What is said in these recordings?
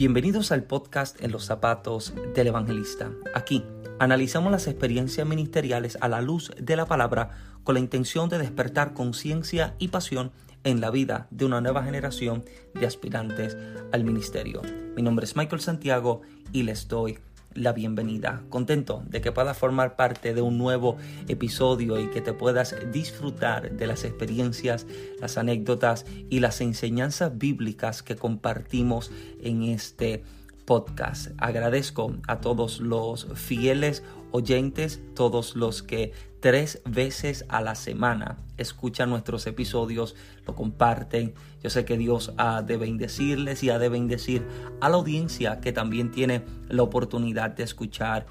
Bienvenidos al podcast En los zapatos del evangelista. Aquí analizamos las experiencias ministeriales a la luz de la palabra con la intención de despertar conciencia y pasión en la vida de una nueva generación de aspirantes al ministerio. Mi nombre es Michael Santiago y les doy la bienvenida. Contento de que puedas formar parte de un nuevo episodio y que te puedas disfrutar de las experiencias, las anécdotas y las enseñanzas bíblicas que compartimos en este podcast. Agradezco a todos los fieles oyentes, todos los que tres veces a la semana escuchan nuestros episodios, lo comparten. Yo sé que Dios ha de bendecirles y ha de bendecir a la audiencia que también tiene la oportunidad de escuchar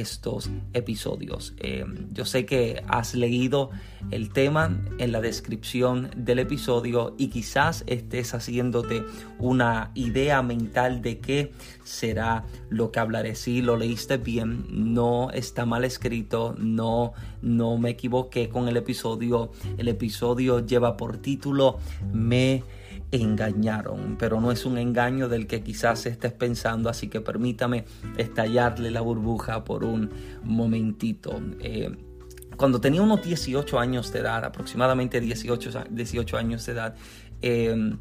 estos episodios. Eh, yo sé que has leído el tema en la descripción del episodio y quizás estés haciéndote una idea mental de qué será lo que hablaré. Si lo leíste bien, no está mal escrito, no, no me equivoqué con el episodio. El episodio lleva por título Me engañaron, pero no es un engaño del que quizás estés pensando, así que permítame estallarle la burbuja por un momentito. Eh, cuando tenía unos 18 años de edad, aproximadamente 18, 18 años de edad, eh,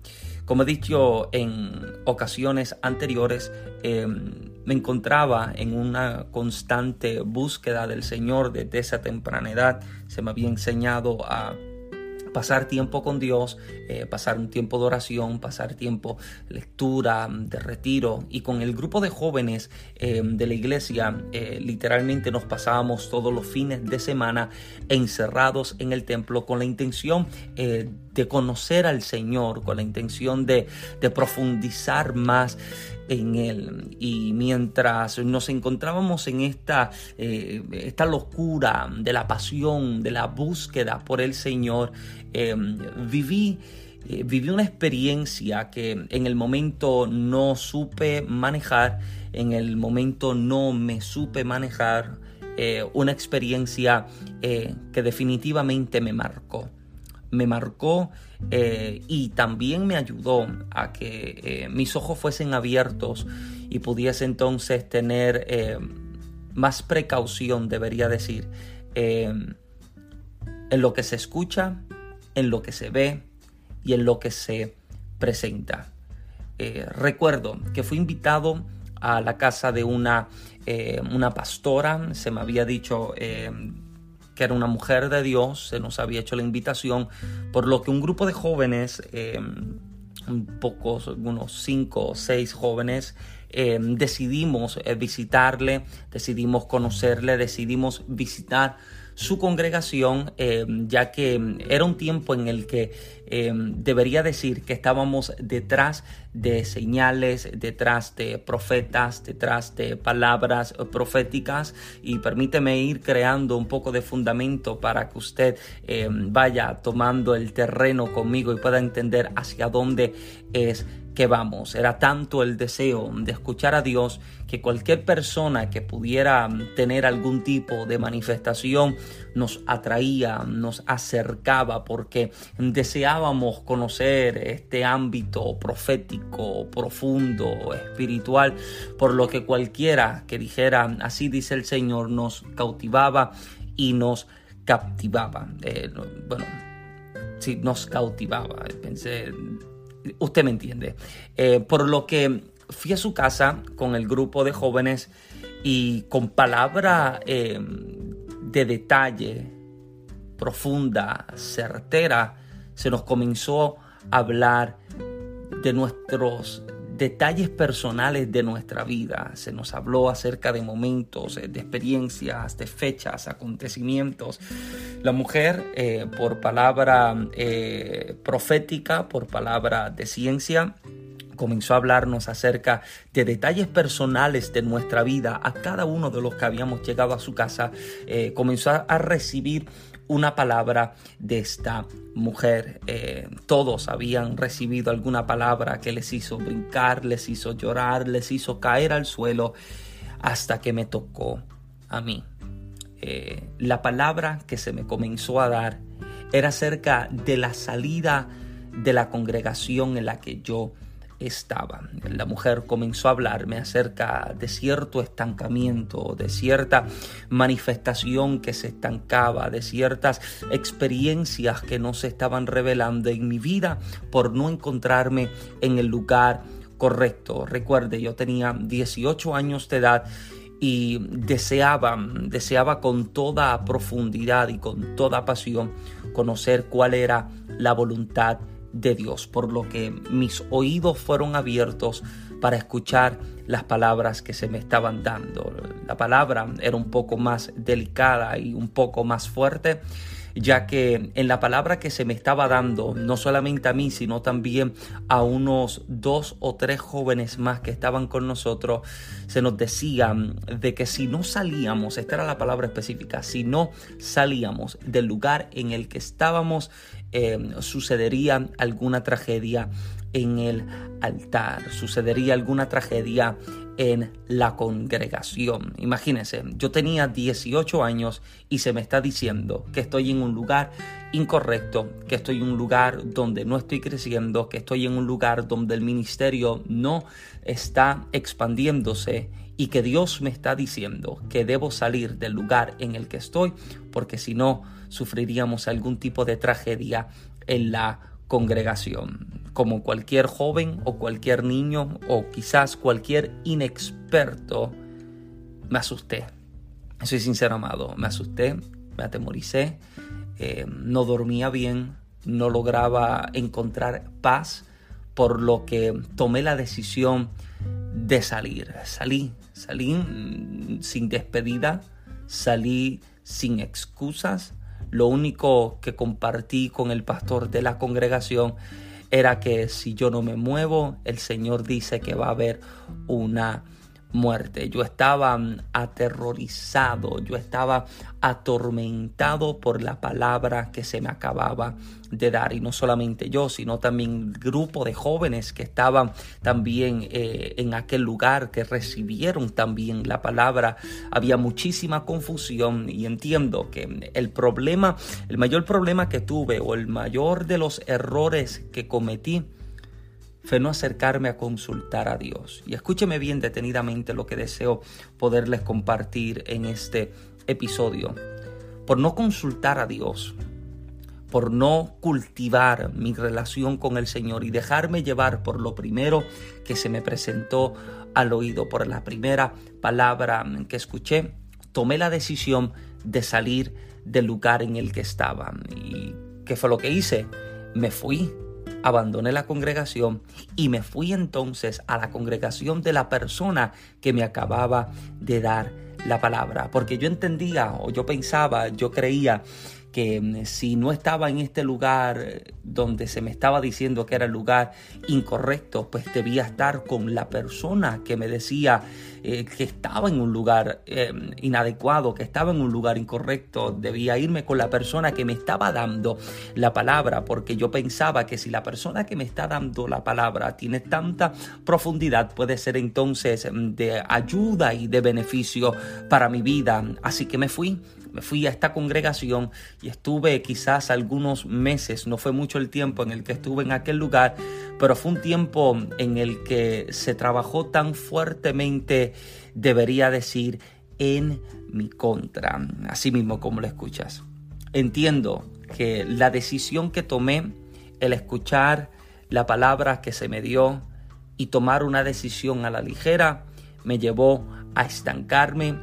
como he dicho en ocasiones anteriores, eh, me encontraba en una constante búsqueda del Señor desde esa temprana edad. Se me había enseñado a pasar tiempo con Dios, eh, pasar un tiempo de oración, pasar tiempo lectura, de retiro. Y con el grupo de jóvenes eh, de la iglesia, eh, literalmente nos pasábamos todos los fines de semana encerrados en el templo con la intención de conocer al Señor, con la intención de, profundizar más en Él. Y mientras nos encontrábamos en esta, eh, esta locura de la pasión, de la búsqueda por el Señor, em, viví eh, viví una experiencia que en el momento no supe manejar, en el momento no me supe manejar, eh, una experiencia que definitivamente me marcó me marcó eh, y también me ayudó a que eh, mis ojos fuesen abiertos y pudiese entonces tener eh, más precaución, debería decir, en lo que se escucha, en lo que se ve y en lo que se presenta. recuerdo que fui invitado a la casa de una, una pastora, se me había dicho era una mujer de Dios, se nos había hecho la invitación, por lo que un grupo de jóvenes, eh, pocos, unos cinco o seis jóvenes, eh, decidimos eh, visitarle, decidimos conocerle, decidimos visitar su congregación, eh, ya que era un tiempo en el que eh, debería decir que estábamos detrás de señales, detrás de profetas, detrás de palabras proféticas. Y permíteme ir creando un poco de fundamento para que usted eh, vaya tomando el terreno conmigo y pueda entender hacia dónde es que vamos. Era tanto el deseo de escuchar a Dios que cualquier persona que pudiera tener algún tipo de manifestación nos atraía, nos acercaba porque deseábamos conocer este ámbito profético, profundo, espiritual, por lo que cualquiera que dijera así dice el Señor nos cautivaba y nos captivaba. Eh, bueno, sí, nos cautivaba. Pensé, usted me entiende. Eh, por lo que fui a su casa con el grupo de jóvenes y con palabra eh, de detalle profunda, certera, se nos comenzó a hablar de nuestros detalles personales de nuestra vida. Se nos habló acerca de momentos, de experiencias, de fechas, acontecimientos. La mujer, eh, por palabra eh, profética, por palabra de ciencia, comenzó a hablarnos acerca de detalles personales de nuestra vida a cada uno de los que habíamos llegado a su casa. Eh, comenzó a recibir una palabra de esta mujer. Todos habían recibido alguna palabra que les hizo brincar, les hizo llorar, les hizo caer al suelo, hasta que me tocó a mí. Eh, la palabra que se me comenzó a dar era acerca de la salida de la congregación en la que yo estaba. La mujer comenzó a hablarme acerca de cierto estancamiento, de cierta manifestación que se estancaba, de ciertas experiencias que no se estaban revelando en mi vida por no encontrarme en el lugar correcto. Recuerde, yo tenía 18 años de edad y deseaba, deseaba con toda profundidad y con toda pasión conocer cuál era la voluntad de Dios, por lo que mis oídos fueron abiertos para escuchar las palabras que se me estaban dando. La palabra era un poco más delicada y un poco más fuerte ya que en la palabra que se me estaba dando, no solamente a mí, sino también a unos dos o tres jóvenes más que estaban con nosotros, se nos decía de que si no salíamos, esta era la palabra específica, si no salíamos del lugar en el que estábamos, eh, sucedería alguna tragedia en el altar, sucedería alguna tragedia en la congregación. Imagínense, yo tenía 18 años y se me está diciendo que estoy en un lugar incorrecto, que estoy en un lugar donde no estoy creciendo, que estoy en un lugar donde el ministerio no está expandiéndose y que Dios me está diciendo que debo salir del lugar en el que estoy porque si no sufriríamos algún tipo de tragedia en la congregación como cualquier joven o cualquier niño o quizás cualquier inexperto, me asusté. Soy sincero, amado, me asusté, me atemoricé, eh, no dormía bien, no lograba encontrar paz, por lo que tomé la decisión de salir. Salí, salí mm, sin despedida, salí sin excusas. Lo único que compartí con el pastor de la congregación era que si yo no me muevo, el Señor dice que va a haber una muerte. Yo estaba aterrorizado, yo estaba atormentado por la palabra que se me acababa de dar. Y no solamente yo, sino también el grupo de jóvenes que estaban también eh, en aquel lugar, que recibieron también la palabra. Había muchísima confusión y entiendo que el problema, el mayor problema que tuve o el mayor de los errores que cometí, fue no acercarme a consultar a Dios. Y escúcheme bien detenidamente lo que deseo poderles compartir en este episodio. Por no consultar a Dios, por no cultivar mi relación con el Señor y dejarme llevar por lo primero que se me presentó al oído, por la primera palabra que escuché, tomé la decisión de salir del lugar en el que estaba. ¿Y qué fue lo que hice? Me fui abandoné la congregación y me fui entonces a la congregación de la persona que me acababa de dar la palabra, porque yo entendía o yo pensaba, yo creía que mm, si no estaba en este lugar eh, donde se me estaba diciendo que era el lugar incorrecto, pues debía estar con la persona que me decía eh, que estaba en un lugar em, inadecuado, que estaba en un lugar incorrecto. Debía irme con la persona que me estaba dando la palabra, porque yo pensaba que si la persona que me está dando la palabra tiene tanta profundidad, puede ser entonces em, de ayuda y de beneficio para mi vida. Así que me fui me fui a esta congregación y estuve quizás algunos meses, no fue mucho el tiempo en el que estuve en aquel lugar, pero fue un tiempo en el que se trabajó tan fuertemente, debería decir, en mi contra, así mismo como lo escuchas. Entiendo que la decisión que tomé, el escuchar la palabra que se me dio y tomar una decisión a la ligera, me llevó a estancarme,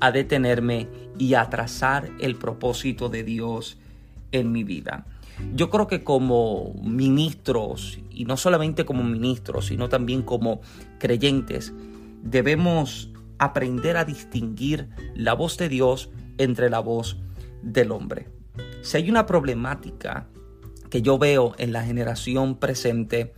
a detenerme y a trazar el propósito de Dios en mi vida. Yo creo que como ministros, y no solamente como ministros, sino también como creyentes, debemos aprender a distinguir la voz de Dios entre la voz del hombre. Si hay una problemática que yo veo en la generación presente,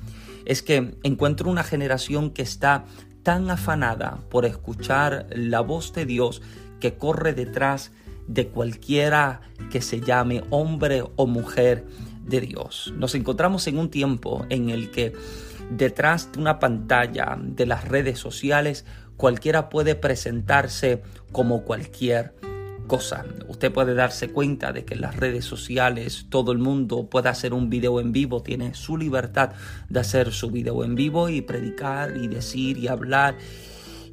es que encuentro una generación que está tan afanada por escuchar la voz de Dios que corre detrás de cualquiera que se llame hombre o mujer de Dios. Nos encontramos en un tiempo en el que detrás de una pantalla de las redes sociales cualquiera puede presentarse como cualquier cosa. Usted puede darse cuenta de que en las redes sociales todo el mundo puede hacer un video en vivo, tiene su libertad de hacer su video en vivo y predicar y decir y hablar.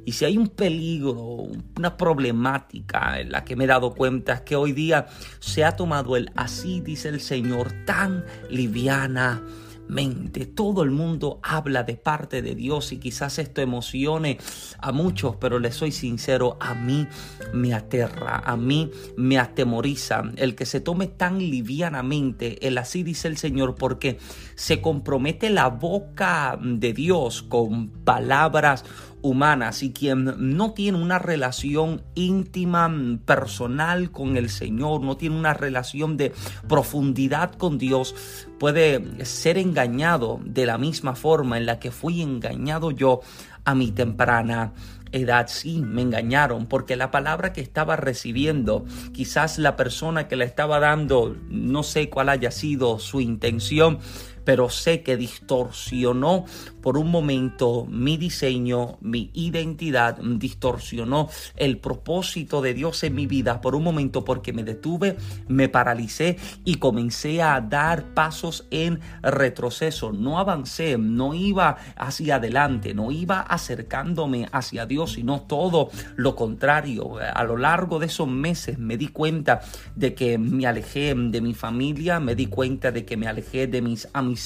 Y si hay un peligro, una problemática en la que me he dado cuenta es que hoy día se ha tomado el así dice el Señor tan liviana mente. Todo el mundo habla de parte de Dios y quizás esto emocione a muchos, pero les soy sincero, a mí me aterra, a mí me atemoriza el que se tome tan livianamente el así dice el Señor porque se compromete la boca de Dios con palabras humanas y quien no tiene una relación íntima, personal con el Señor, no tiene una relación de profundidad con Dios, puede ser engañado de la misma forma en la que fui engañado yo a mi temprana edad. Sí, me engañaron porque la palabra que estaba recibiendo, quizás la persona que la estaba dando, no sé cuál haya sido su intención, pero sé que distorsionó por un momento mi diseño, mi identidad, distorsionó el propósito de Dios en mi vida por un momento porque me detuve, me paralicé y comencé a dar pasos en retroceso. No avancé, no iba hacia adelante, no iba acercándome hacia Dios, sino todo lo contrario. A lo largo de esos meses me di cuenta de que me alejé de mi familia, me di cuenta de que me alejé de mis amistades,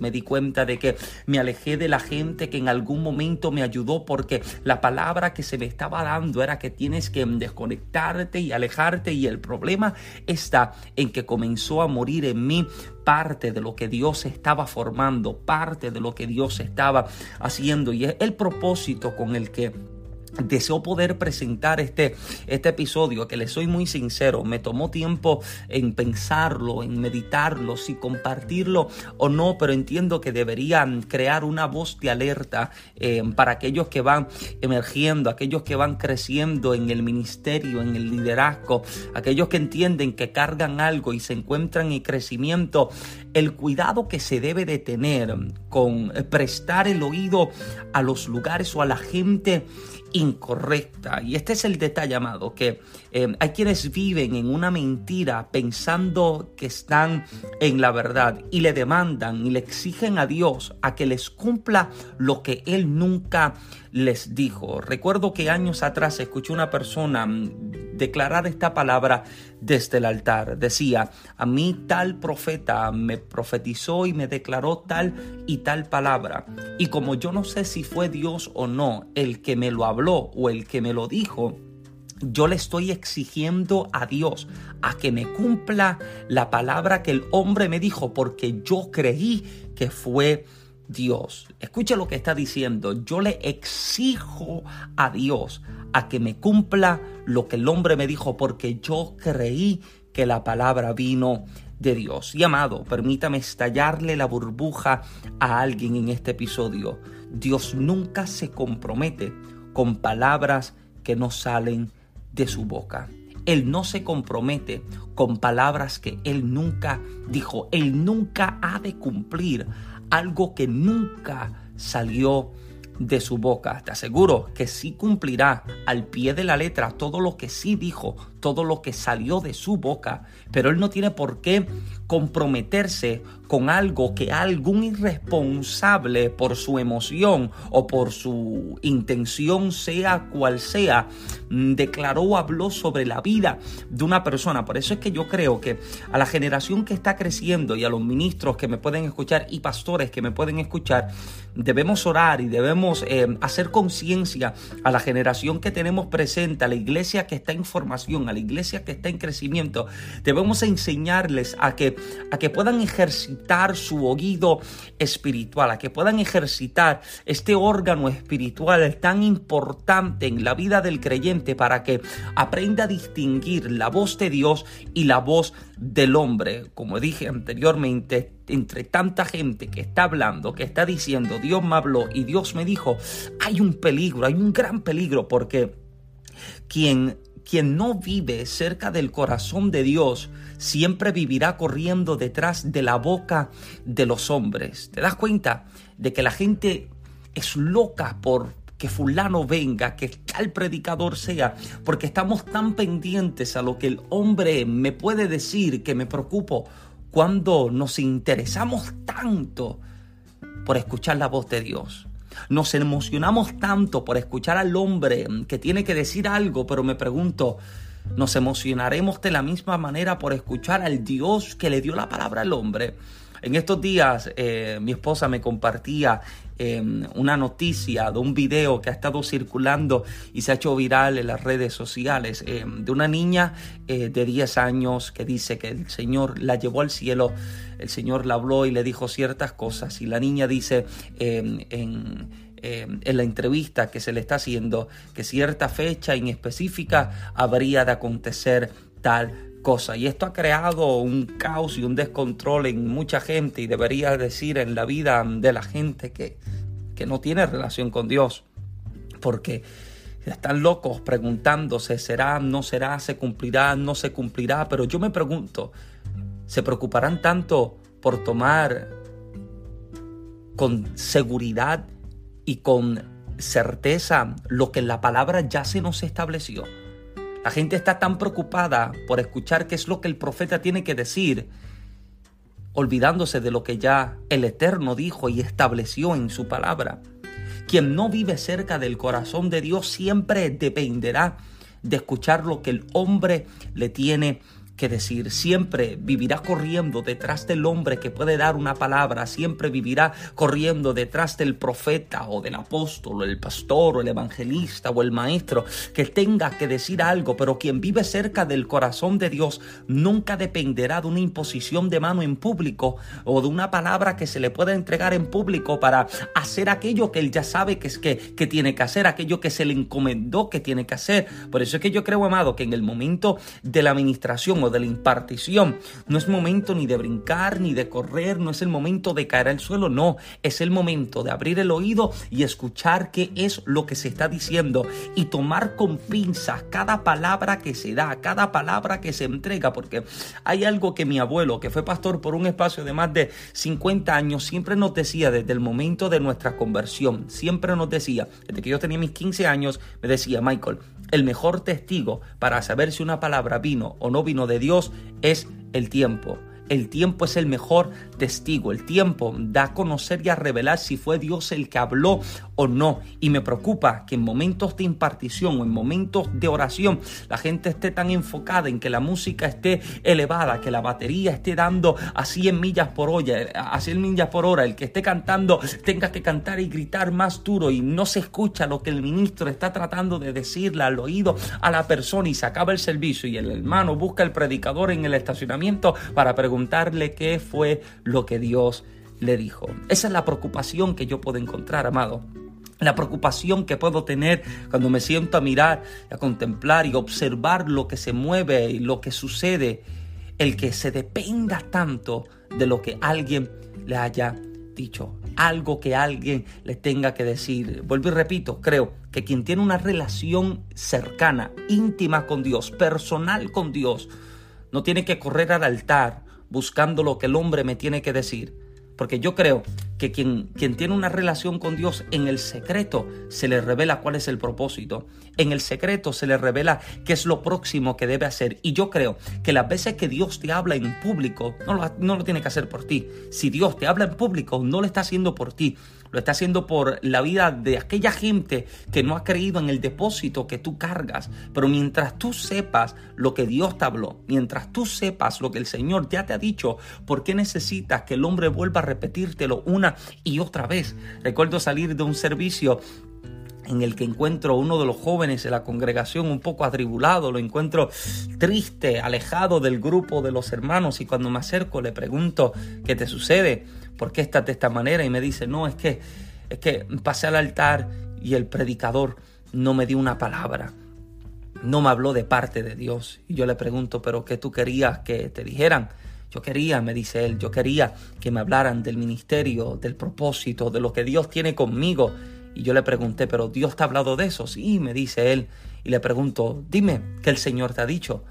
me di cuenta de que me alejé de la gente que en algún momento me ayudó porque la palabra que se me estaba dando era que tienes que desconectarte y alejarte y el problema está en que comenzó a morir en mí parte de lo que Dios estaba formando, parte de lo que Dios estaba haciendo y es el propósito con el que Deseo poder presentar este, este episodio que le soy muy sincero, me tomó tiempo en pensarlo, en meditarlo, si compartirlo o no, pero entiendo que deberían crear una voz de alerta eh, para aquellos que van emergiendo, aquellos que van creciendo en el ministerio, en el liderazgo, aquellos que entienden que cargan algo y se encuentran en crecimiento, el cuidado que se debe de tener con prestar el oído a los lugares o a la gente incorrecta. Y este es el detalle, amado, que eh, hay quienes viven en una mentira pensando que están en la verdad y le demandan y le exigen a Dios a que les cumpla lo que Él nunca les dijo. Recuerdo que años atrás escuché una persona declarar esta palabra desde el altar. Decía, a mí tal profeta me profetizó y me declaró tal y tal palabra. Y como yo no sé si fue Dios o no el que me lo habló o el que me lo dijo, yo le estoy exigiendo a Dios a que me cumpla la palabra que el hombre me dijo porque yo creí que fue Dios. Escucha lo que está diciendo. Yo le exijo a Dios a que me cumpla lo que el hombre me dijo porque yo creí que la palabra vino de Dios. Y amado, permítame estallarle la burbuja a alguien en este episodio. Dios nunca se compromete con palabras que no salen de su boca. Él no se compromete con palabras que Él nunca dijo. Él nunca ha de cumplir algo que nunca salió de su boca. Te aseguro que sí cumplirá al pie de la letra todo lo que sí dijo, todo lo que salió de su boca, pero él no tiene por qué comprometerse con algo que algún irresponsable por su emoción o por su intención, sea cual sea, mm, declaró o habló sobre la vida de una persona. Por eso es que yo creo que a la generación que está creciendo y a los ministros que me pueden escuchar y pastores que me pueden escuchar, debemos orar y debemos eh, hacer conciencia a la generación que tenemos presente, a la iglesia que está en formación, a la iglesia que está en crecimiento, debemos enseñarles a que, a que puedan ejercitar su oído espiritual, a que puedan ejercitar este órgano espiritual tan importante en la vida del creyente para que aprenda a distinguir la voz de Dios y la voz del hombre. Como dije anteriormente, entre tanta gente que está hablando, que está diciendo, Dios me habló y Dios me dijo, hay un peligro, hay un gran peligro porque quien quien no vive cerca del corazón de Dios siempre vivirá corriendo detrás de la boca de los hombres. ¿Te das cuenta de que la gente es loca por que fulano venga, que tal predicador sea, porque estamos tan pendientes a lo que el hombre me puede decir que me preocupo cuando nos interesamos tanto por escuchar la voz de Dios. Nos emocionamos tanto por escuchar al hombre que tiene que decir algo, pero me pregunto, ¿nos emocionaremos de la misma manera por escuchar al Dios que le dio la palabra al hombre? En estos días eh, mi esposa me compartía em, una noticia de un video que ha estado circulando y se ha hecho viral en las redes sociales em, de una niña eh, de 10 años que dice que el Señor la llevó al cielo, el Señor la habló y le dijo ciertas cosas. Y la niña dice em, en la entrevista que se le está haciendo que cierta fecha en específica habría de acontecer tal y esto ha creado un caos y un descontrol en mucha gente y debería decir en la vida de la gente que, que no tiene relación con Dios. Porque están locos preguntándose, ¿será, no será, se cumplirá, no se cumplirá? Pero yo me pregunto, ¿se preocuparán tanto por tomar con seguridad y con certeza lo que la palabra ya se nos estableció? La gente está tan preocupada por escuchar qué es lo que el profeta tiene que decir, olvidándose de lo que ya el Eterno dijo y estableció en su palabra. Quien no vive cerca del corazón de Dios siempre dependerá de escuchar lo que el hombre le tiene que decir, siempre vivirá corriendo detrás del hombre que puede dar una palabra, siempre vivirá corriendo detrás del profeta o del apóstol o el pastor o el evangelista o el maestro que tenga que decir algo, pero quien vive cerca del corazón de Dios nunca dependerá de una imposición de mano en público o de una palabra que se le pueda entregar en público para hacer aquello que él ya sabe que, es que, que tiene que hacer, aquello que se le encomendó que tiene que hacer. Por eso es que yo creo, amado, que en el momento de la administración de la impartición. No es momento ni de brincar, ni de correr, no es el momento de caer al suelo, no, es el momento de abrir el oído y escuchar qué es lo que se está diciendo y tomar con pinzas cada palabra que se da, cada palabra que se entrega, porque hay algo que mi abuelo, que fue pastor por un espacio de más de 50 años, siempre nos decía desde el momento de nuestra conversión, siempre nos decía, desde que yo tenía mis 15 años, me decía, Michael, el mejor testigo para saber si una palabra vino o no vino de Dios es el tiempo. El tiempo es el mejor testigo. El tiempo da a conocer y a revelar si fue Dios el que habló o no. Y me preocupa que en momentos de impartición o en momentos de oración la gente esté tan enfocada en que la música esté elevada, que la batería esté dando a 100 millas por hora, a 100 millas por hora, el que esté cantando tenga que cantar y gritar más duro y no se escucha lo que el ministro está tratando de decirle al oído a la persona y se acaba el servicio y el hermano busca el predicador en el estacionamiento para preguntarle qué fue lo que Dios le dijo. Esa es la preocupación que yo puedo encontrar, amado. La preocupación que puedo tener cuando me siento a mirar, a contemplar y observar lo que se mueve y lo que sucede. El que se dependa tanto de lo que alguien le haya dicho. Algo que alguien le tenga que decir. Vuelvo y repito, creo que quien tiene una relación cercana, íntima con Dios, personal con Dios, no tiene que correr al altar buscando lo que el hombre me tiene que decir porque yo creo que quien, quien tiene una relación con Dios en el secreto se le revela cuál es el propósito. En el secreto se le revela qué es lo próximo que debe hacer. Y yo creo que las veces que Dios te habla en público, no lo, no lo tiene que hacer por ti. Si Dios te habla en público, no lo está haciendo por ti lo está haciendo por la vida de aquella gente que no ha creído en el depósito que tú cargas. Pero mientras tú sepas lo que Dios te habló, mientras tú sepas lo que el Señor ya te ha dicho, ¿por qué necesitas que el hombre vuelva a repetírtelo una y otra vez? Recuerdo salir de un servicio en el que encuentro uno de los jóvenes de la congregación un poco atribulado, lo encuentro triste, alejado del grupo de los hermanos y cuando me acerco le pregunto, ¿qué te sucede? ¿Por qué estás de esta manera? Y me dice, no, es que, es que pasé al altar y el predicador no me dio una palabra, no me habló de parte de Dios. Y yo le pregunto, ¿pero qué tú querías que te dijeran? Yo quería, me dice él, yo quería que me hablaran del ministerio, del propósito, de lo que Dios tiene conmigo. Y yo le pregunté, ¿pero Dios te ha hablado de eso? Sí, me dice él. Y le pregunto, dime, ¿qué el Señor te ha dicho?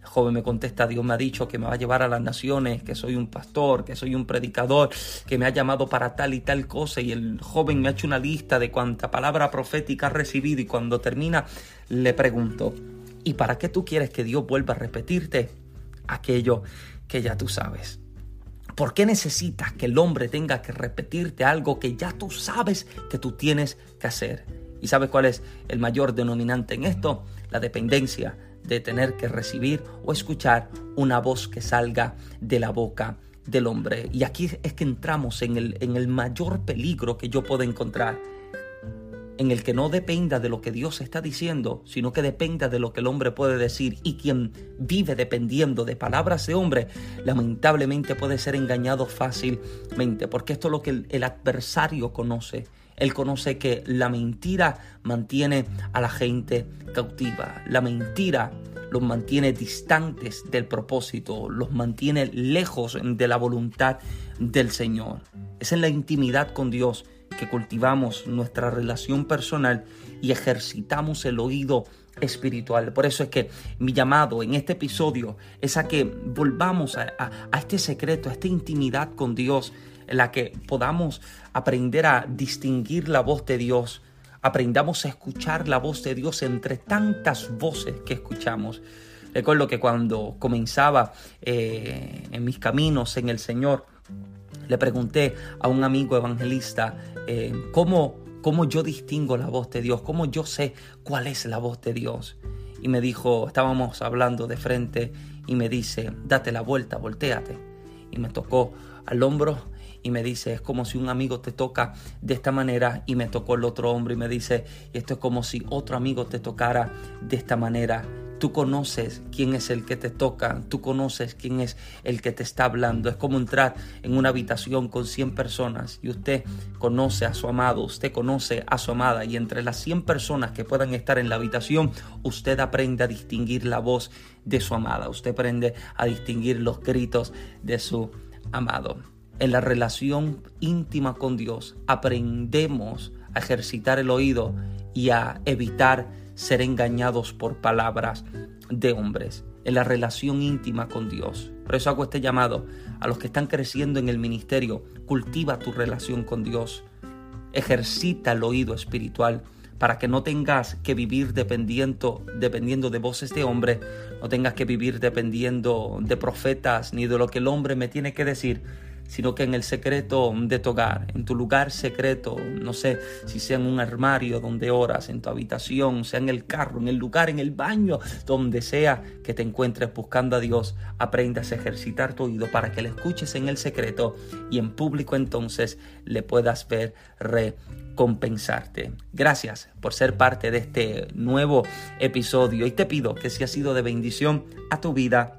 El joven me contesta, Dios me ha dicho que me va a llevar a las naciones, que soy un pastor, que soy un predicador, que me ha llamado para tal y tal cosa. Y el joven me ha hecho una lista de cuánta palabra profética ha recibido y cuando termina le pregunto, ¿y para qué tú quieres que Dios vuelva a repetirte aquello que ya tú sabes? ¿Por qué necesitas que el hombre tenga que repetirte algo que ya tú sabes que tú tienes que hacer? ¿Y sabes cuál es el mayor denominante en esto? La dependencia de tener que recibir o escuchar una voz que salga de la boca del hombre. Y aquí es que entramos en el, en el mayor peligro que yo puedo encontrar en el que no dependa de lo que Dios está diciendo, sino que dependa de lo que el hombre puede decir. Y quien vive dependiendo de palabras de hombre, lamentablemente puede ser engañado fácilmente, porque esto es lo que el, adversario conoce. Él conoce que la mentira mantiene a la gente cautiva. La mentira los mantiene distantes del propósito, los mantiene lejos de la voluntad del Señor. Es en la intimidad con Dios que cultivamos nuestra relación personal y ejercitamos el oído espiritual. Por eso es que mi llamado en este episodio es a que volvamos a, este secreto, a esta intimidad con Dios, en la que podamos aprender a distinguir la voz de Dios, aprendamos a escuchar la voz de Dios entre tantas voces que escuchamos. Recuerdo que cuando comenzaba eh, en mis caminos en el Señor, le pregunté a un amigo evangelista eh, cómo, cómo yo distingo la voz de Dios, cómo yo sé cuál es la voz de Dios. Y me dijo, estábamos hablando de frente y me dice, date la vuelta, volteate. Y me tocó al hombro y me dice, es como si un amigo te toca de esta manera y me tocó el otro hombro y me dice, esto es como si otro amigo te tocara de esta manera Tú conoces quién es el que te toca, tú conoces quién es el que te está hablando. Es como entrar en una habitación con 100 personas y usted conoce a su amado, usted conoce a su amada y entre las 100 personas que puedan estar en la habitación, usted aprende a distinguir la voz de su amada, usted aprende a distinguir los gritos de su amado. En la relación íntima con Dios aprendemos a ejercitar el oído y a evitar ser engañados por palabras de hombres en la relación íntima con Dios. Por eso hago este llamado a los que están creciendo en el ministerio. Cultiva tu relación con Dios. Ejercita el oído espiritual para que no tengas que vivir dependiendo, dependiendo de voces de hombre, no tengas que vivir dependiendo de profetas ni de lo que el hombre me tiene que decir, sino que en el secreto de tu hogar, en tu lugar secreto, no sé si sea en un armario donde oras, en tu habitación, sea en el carro, en el lugar, en el baño, donde sea que te encuentres buscando a Dios, aprendas a ejercitar tu oído para que le escuches en el secreto y en público entonces le puedas ver recompensarte. Gracias por ser parte de este nuevo episodio y te pido que si ha sido de bendición a tu vida,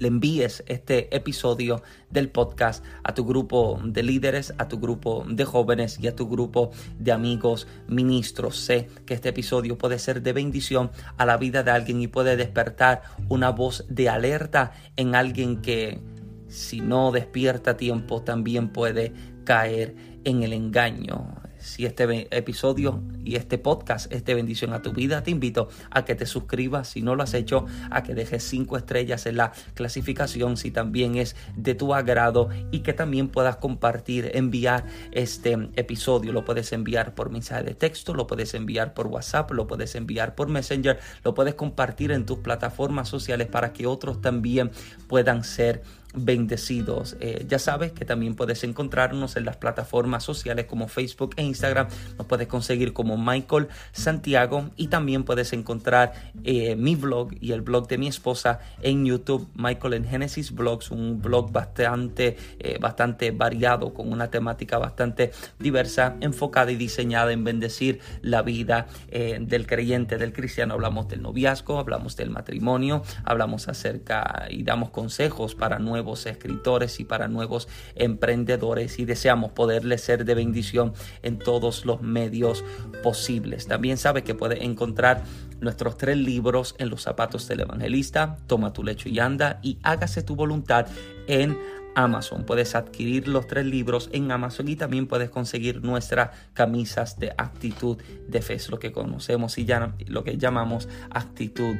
le envíes este episodio del podcast a tu grupo de líderes, a tu grupo de jóvenes y a tu grupo de amigos ministros. Sé que este episodio puede ser de bendición a la vida de alguien y puede despertar una voz de alerta en alguien que si no despierta tiempo también puede caer en el engaño si este episodio y este podcast es de bendición a tu vida, te invito a que te suscribas si no lo has hecho, a que dejes cinco estrellas en la clasificación si también es de tu agrado y que también puedas compartir, enviar este episodio. Lo puedes enviar por mensaje de texto, lo puedes enviar por WhatsApp, lo puedes enviar por Messenger, lo puedes compartir en tus plataformas sociales para que otros también puedan ser bendecidos. Eh, ya sabes que también puedes encontrarnos en las plataformas sociales como Facebook e Instagram. Nos puedes conseguir como Michael Santiago y también puedes encontrar eh, mi blog y el blog de mi esposa en YouTube, Michael en Genesis Blogs, un blog bastante, eh, bastante variado con una temática bastante diversa, enfocada y diseñada en bendecir la vida del creyente, del cristiano. Hablamos del noviazgo, hablamos del matrimonio, hablamos acerca y damos consejos para nuevos nuevos escritores y para nuevos emprendedores y deseamos poderles ser de bendición en todos los medios posibles. También sabe que puede encontrar nuestros tres libros en los zapatos del evangelista, Toma tu lecho y anda y hágase tu voluntad en Amazon. Puedes adquirir los tres libros en Amazon y también puedes conseguir nuestras camisas de actitud de fe, lo que conocemos y ya, lo que llamamos actitud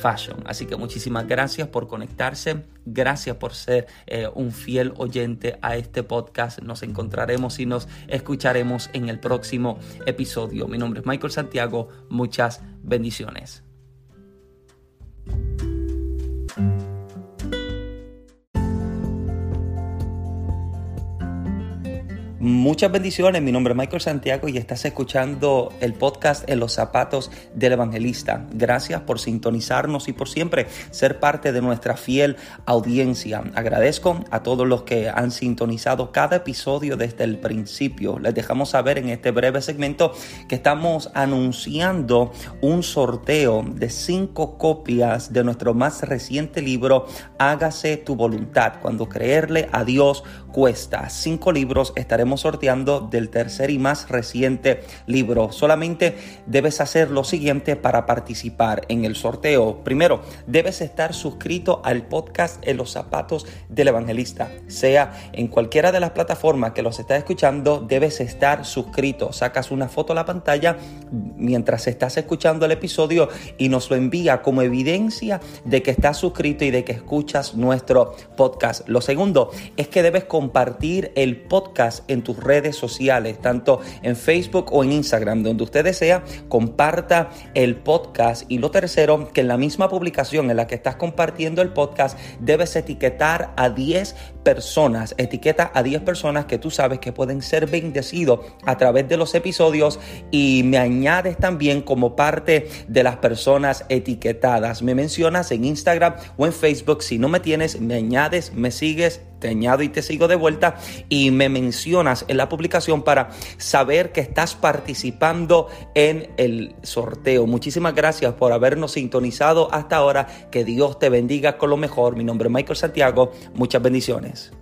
fashion. Así que muchísimas gracias por conectarse, gracias por ser eh, un fiel oyente a este podcast. Nos encontraremos y nos escucharemos en el próximo episodio. Mi nombre es Michael Santiago, muchas bendiciones. Muchas bendiciones, mi nombre es Michael Santiago y estás escuchando el podcast En los zapatos del evangelista. Gracias por sintonizarnos y por siempre ser parte de nuestra fiel audiencia. Agradezco a todos los que han sintonizado cada episodio desde el principio. Les dejamos saber en este breve segmento que estamos anunciando un sorteo de cinco copias de nuestro más reciente libro Hágase tu voluntad, cuando creerle a Dios cuesta. Cinco libros estaremos sorteando del tercer y más reciente libro. Solamente debes hacer lo siguiente para participar en el sorteo. Primero, debes estar suscrito al podcast En los zapatos del evangelista. Sea en cualquiera de las plataformas que los estás escuchando, debes estar suscrito. Sacas una foto a la pantalla mientras estás escuchando el episodio y nos lo envía como evidencia de que estás suscrito y de que escuchas nuestro podcast. Lo segundo es que debes compartir el podcast en tus redes sociales, tanto en Facebook o en Instagram, donde usted desea, comparta el podcast. Y lo tercero, que en la misma publicación en la que estás compartiendo el podcast, debes etiquetar a 10 personas, etiqueta a 10 personas que tú sabes que pueden ser bendecidos a través de los episodios y me añades también como parte de las personas etiquetadas. Me mencionas en Instagram o en Facebook. Si no me tienes, me añades, me sigues te añado y te sigo de vuelta y me mencionas en la publicación para saber que estás participando en el sorteo. Muchísimas gracias por habernos sintonizado hasta ahora. Que Dios te bendiga con lo mejor. Mi nombre es Michael Santiago. Muchas bendiciones.